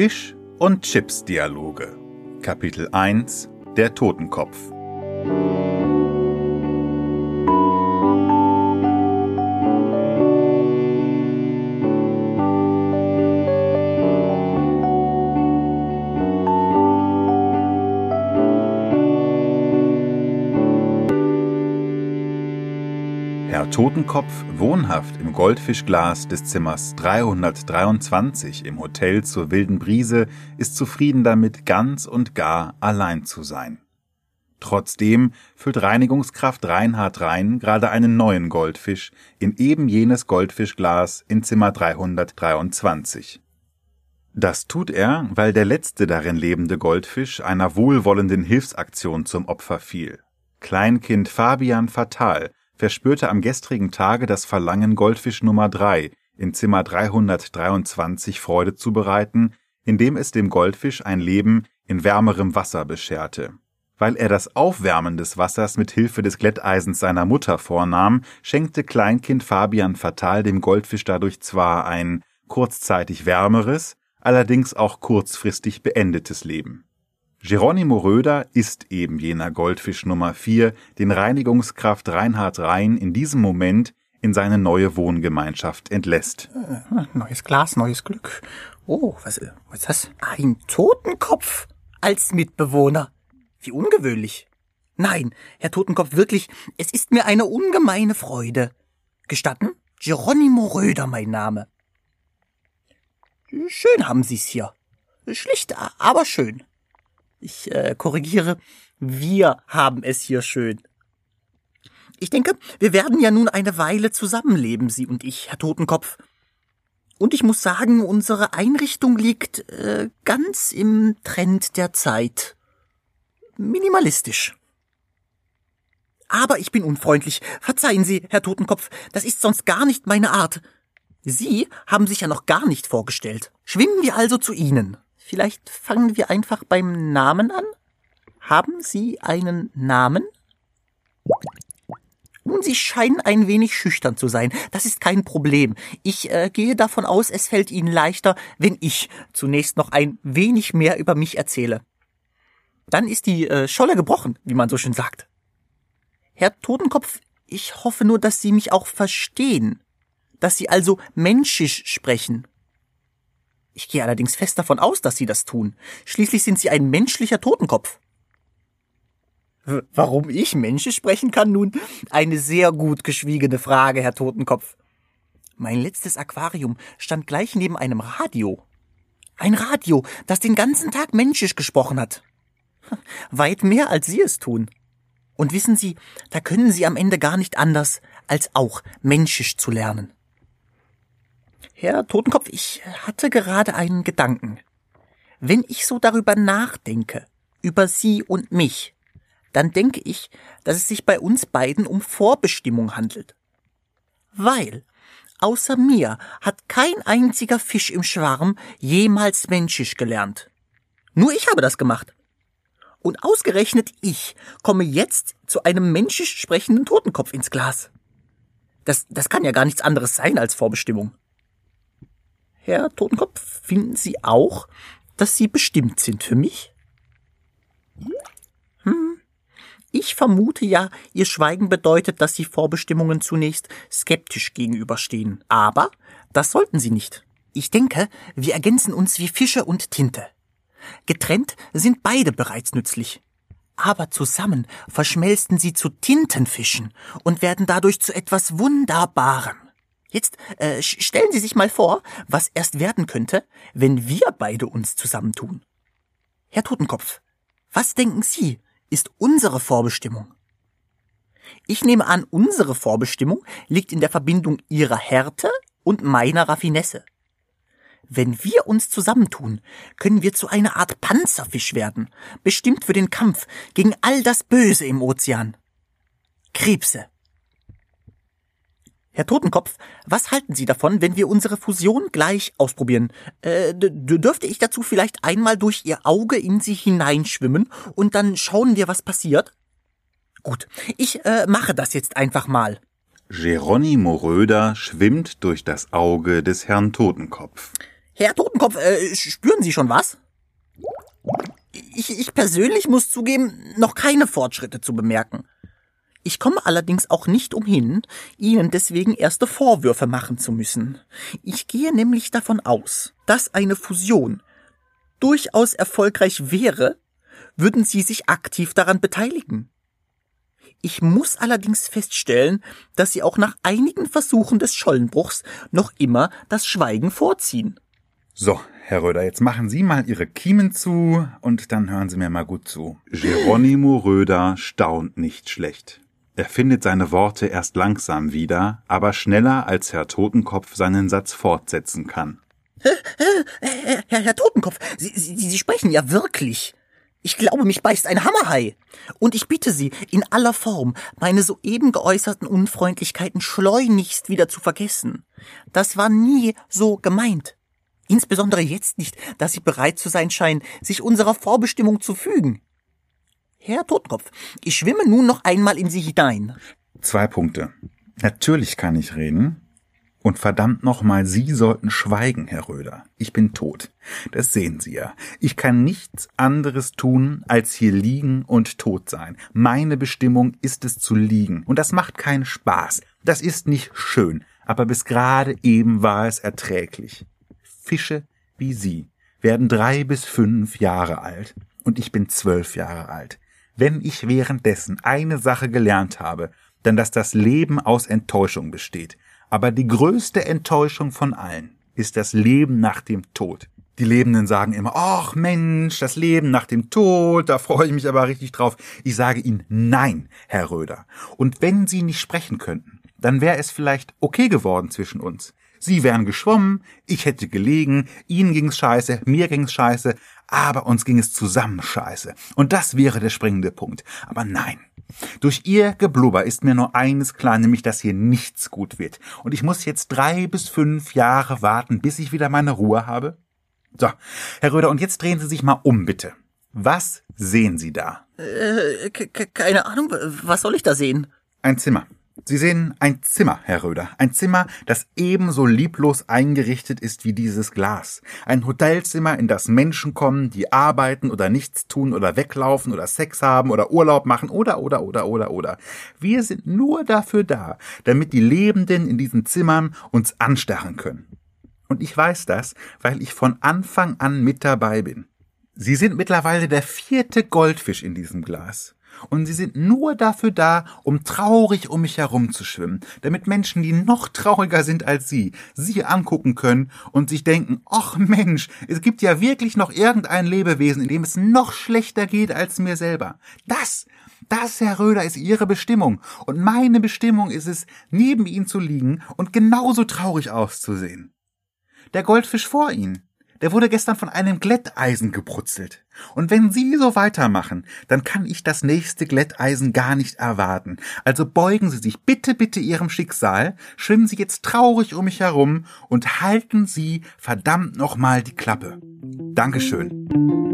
Fisch und Chips Dialoge. Kapitel 1 Der Totenkopf. Totenkopf, wohnhaft im Goldfischglas des Zimmers 323 im Hotel zur wilden Brise, ist zufrieden damit, ganz und gar allein zu sein. Trotzdem füllt Reinigungskraft Reinhard Rhein gerade einen neuen Goldfisch in eben jenes Goldfischglas in Zimmer 323. Das tut er, weil der letzte darin lebende Goldfisch einer wohlwollenden Hilfsaktion zum Opfer fiel. Kleinkind Fabian Fatal verspürte am gestrigen Tage das Verlangen, Goldfisch Nummer 3 in Zimmer 323 Freude zu bereiten, indem es dem Goldfisch ein Leben in wärmerem Wasser bescherte. Weil er das Aufwärmen des Wassers mit Hilfe des Glätteisens seiner Mutter vornahm, schenkte Kleinkind Fabian Fatal dem Goldfisch dadurch zwar ein kurzzeitig wärmeres, allerdings auch kurzfristig beendetes Leben. Geronimo Röder ist eben jener Goldfisch Nummer 4, den Reinigungskraft Reinhard Rhein in diesem Moment in seine neue Wohngemeinschaft entlässt. Neues Glas, neues Glück. Oh, was, was ist das? Ein Totenkopf als Mitbewohner. Wie ungewöhnlich. Nein, Herr Totenkopf, wirklich, es ist mir eine ungemeine Freude. Gestatten? Geronimo Röder mein Name. Schön haben Sie's hier. Schlicht, aber schön. Ich äh, korrigiere, wir haben es hier schön. Ich denke, wir werden ja nun eine Weile zusammenleben, Sie und ich, Herr Totenkopf. Und ich muss sagen, unsere Einrichtung liegt äh, ganz im Trend der Zeit. Minimalistisch. Aber ich bin unfreundlich. Verzeihen Sie, Herr Totenkopf, das ist sonst gar nicht meine Art. Sie haben sich ja noch gar nicht vorgestellt. Schwimmen wir also zu Ihnen. Vielleicht fangen wir einfach beim Namen an? Haben Sie einen Namen? Nun, Sie scheinen ein wenig schüchtern zu sein. Das ist kein Problem. Ich äh, gehe davon aus, es fällt Ihnen leichter, wenn ich zunächst noch ein wenig mehr über mich erzähle. Dann ist die äh, Scholle gebrochen, wie man so schön sagt. Herr Totenkopf, ich hoffe nur, dass Sie mich auch verstehen. Dass Sie also menschisch sprechen. Ich gehe allerdings fest davon aus, dass Sie das tun. Schließlich sind Sie ein menschlicher Totenkopf. Warum ich Menschen sprechen kann nun? Eine sehr gut geschwiegene Frage, Herr Totenkopf. Mein letztes Aquarium stand gleich neben einem Radio. Ein Radio, das den ganzen Tag menschisch gesprochen hat. Weit mehr, als Sie es tun. Und wissen Sie, da können Sie am Ende gar nicht anders, als auch menschisch zu lernen. Herr Totenkopf, ich hatte gerade einen Gedanken. Wenn ich so darüber nachdenke, über Sie und mich, dann denke ich, dass es sich bei uns beiden um Vorbestimmung handelt. Weil außer mir hat kein einziger Fisch im Schwarm jemals Menschisch gelernt. Nur ich habe das gemacht. Und ausgerechnet ich komme jetzt zu einem menschisch sprechenden Totenkopf ins Glas. Das, das kann ja gar nichts anderes sein als Vorbestimmung. Herr Totenkopf, finden Sie auch, dass Sie bestimmt sind für mich? Hm. Ich vermute ja, Ihr Schweigen bedeutet, dass Sie Vorbestimmungen zunächst skeptisch gegenüberstehen. Aber das sollten Sie nicht. Ich denke, wir ergänzen uns wie Fische und Tinte. Getrennt sind beide bereits nützlich. Aber zusammen verschmelzen sie zu Tintenfischen und werden dadurch zu etwas Wunderbarem. Jetzt äh, stellen Sie sich mal vor, was erst werden könnte, wenn wir beide uns zusammentun. Herr Totenkopf, was denken Sie, ist unsere Vorbestimmung? Ich nehme an, unsere Vorbestimmung liegt in der Verbindung Ihrer Härte und meiner Raffinesse. Wenn wir uns zusammentun, können wir zu einer Art Panzerfisch werden, bestimmt für den Kampf gegen all das Böse im Ozean. Krebse, Herr Totenkopf, was halten Sie davon, wenn wir unsere Fusion gleich ausprobieren? Äh, dürfte ich dazu vielleicht einmal durch Ihr Auge in Sie hineinschwimmen und dann schauen wir, was passiert? Gut, ich äh, mache das jetzt einfach mal. Geronimo Röder schwimmt durch das Auge des Herrn Totenkopf. Herr Totenkopf, äh, spüren Sie schon was? Ich, ich persönlich muss zugeben, noch keine Fortschritte zu bemerken. Ich komme allerdings auch nicht umhin, Ihnen deswegen erste Vorwürfe machen zu müssen. Ich gehe nämlich davon aus, dass eine Fusion durchaus erfolgreich wäre, würden Sie sich aktiv daran beteiligen. Ich muss allerdings feststellen, dass Sie auch nach einigen Versuchen des Schollenbruchs noch immer das Schweigen vorziehen. So, Herr Röder, jetzt machen Sie mal Ihre Kiemen zu und dann hören Sie mir mal gut zu. Geronimo Röder staunt nicht schlecht. Er findet seine Worte erst langsam wieder, aber schneller als Herr Totenkopf seinen Satz fortsetzen kann. Herr, Herr, Totenkopf, Sie, Sie, Sie sprechen ja wirklich. Ich glaube, mich beißt ein Hammerhai. Und ich bitte Sie, in aller Form, meine soeben geäußerten Unfreundlichkeiten schleunigst wieder zu vergessen. Das war nie so gemeint. Insbesondere jetzt nicht, dass Sie bereit zu sein scheinen, sich unserer Vorbestimmung zu fügen. Herr Totenkopf, ich schwimme nun noch einmal in Sie hinein. Zwei Punkte. Natürlich kann ich reden, und verdammt nochmal, Sie sollten schweigen, Herr Röder. Ich bin tot. Das sehen Sie ja. Ich kann nichts anderes tun, als hier liegen und tot sein. Meine Bestimmung ist es zu liegen. Und das macht keinen Spaß. Das ist nicht schön. Aber bis gerade eben war es erträglich. Fische wie Sie werden drei bis fünf Jahre alt. Und ich bin zwölf Jahre alt. Wenn ich währenddessen eine Sache gelernt habe, dann dass das Leben aus Enttäuschung besteht. Aber die größte Enttäuschung von allen ist das Leben nach dem Tod. Die Lebenden sagen immer, ach Mensch, das Leben nach dem Tod, da freue ich mich aber richtig drauf. Ich sage Ihnen nein, Herr Röder. Und wenn Sie nicht sprechen könnten, dann wäre es vielleicht okay geworden zwischen uns. Sie wären geschwommen, ich hätte gelegen, Ihnen ging's scheiße, mir ging's scheiße, aber uns ging es zusammen scheiße. Und das wäre der springende Punkt. Aber nein. Durch ihr Geblubber ist mir nur eines klar, nämlich, dass hier nichts gut wird. Und ich muss jetzt drei bis fünf Jahre warten, bis ich wieder meine Ruhe habe? So, Herr Röder, und jetzt drehen Sie sich mal um, bitte. Was sehen Sie da? Äh, keine Ahnung, was soll ich da sehen? Ein Zimmer. Sie sehen ein Zimmer, Herr Röder. Ein Zimmer, das ebenso lieblos eingerichtet ist wie dieses Glas. Ein Hotelzimmer, in das Menschen kommen, die arbeiten oder nichts tun oder weglaufen oder Sex haben oder Urlaub machen oder, oder, oder, oder, oder. Wir sind nur dafür da, damit die Lebenden in diesen Zimmern uns anstarren können. Und ich weiß das, weil ich von Anfang an mit dabei bin. Sie sind mittlerweile der vierte Goldfisch in diesem Glas und sie sind nur dafür da, um traurig um mich herumzuschwimmen, damit Menschen, die noch trauriger sind als sie, sie angucken können und sich denken, ach Mensch, es gibt ja wirklich noch irgendein Lebewesen, in dem es noch schlechter geht als mir selber. Das, das, Herr Röder, ist Ihre Bestimmung. Und meine Bestimmung ist es, neben Ihnen zu liegen und genauso traurig auszusehen. Der Goldfisch vor Ihnen, der wurde gestern von einem Glätteisen gebrutzelt. Und wenn Sie so weitermachen, dann kann ich das nächste Glätteisen gar nicht erwarten. Also beugen Sie sich bitte, bitte Ihrem Schicksal, schwimmen Sie jetzt traurig um mich herum und halten Sie verdammt nochmal die Klappe. Dankeschön.